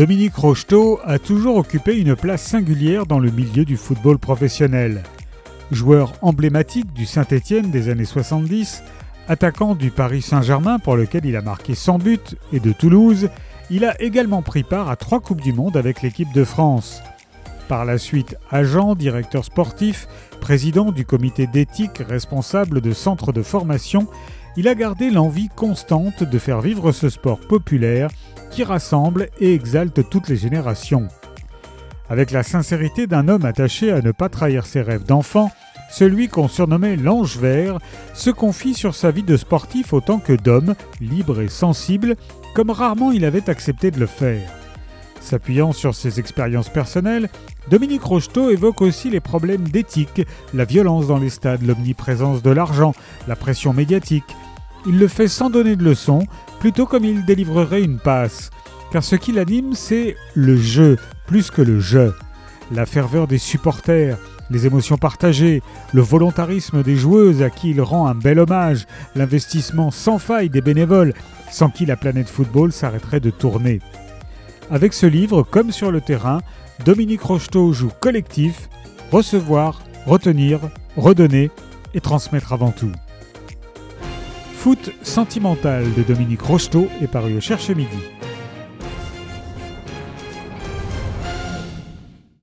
Dominique Rocheteau a toujours occupé une place singulière dans le milieu du football professionnel. Joueur emblématique du Saint-Étienne des années 70, attaquant du Paris Saint-Germain pour lequel il a marqué 100 buts et de Toulouse, il a également pris part à trois Coupes du Monde avec l'équipe de France. Par la suite, agent, directeur sportif, président du comité d'éthique responsable de centres de formation, il a gardé l'envie constante de faire vivre ce sport populaire qui rassemble et exalte toutes les générations. Avec la sincérité d'un homme attaché à ne pas trahir ses rêves d'enfant, celui qu'on surnommait l'ange vert se confie sur sa vie de sportif autant que d'homme, libre et sensible, comme rarement il avait accepté de le faire. S'appuyant sur ses expériences personnelles, Dominique Rocheteau évoque aussi les problèmes d'éthique, la violence dans les stades, l'omniprésence de l'argent, la pression médiatique. Il le fait sans donner de leçons, plutôt comme il délivrerait une passe. Car ce qui l'anime, c'est le jeu, plus que le jeu. La ferveur des supporters, les émotions partagées, le volontarisme des joueuses à qui il rend un bel hommage, l'investissement sans faille des bénévoles, sans qui la planète football s'arrêterait de tourner. Avec ce livre, comme sur le terrain, Dominique Rocheteau joue collectif, recevoir, retenir, redonner et transmettre avant tout. Foot sentimental de Dominique Rocheteau est paru au Cherche Midi.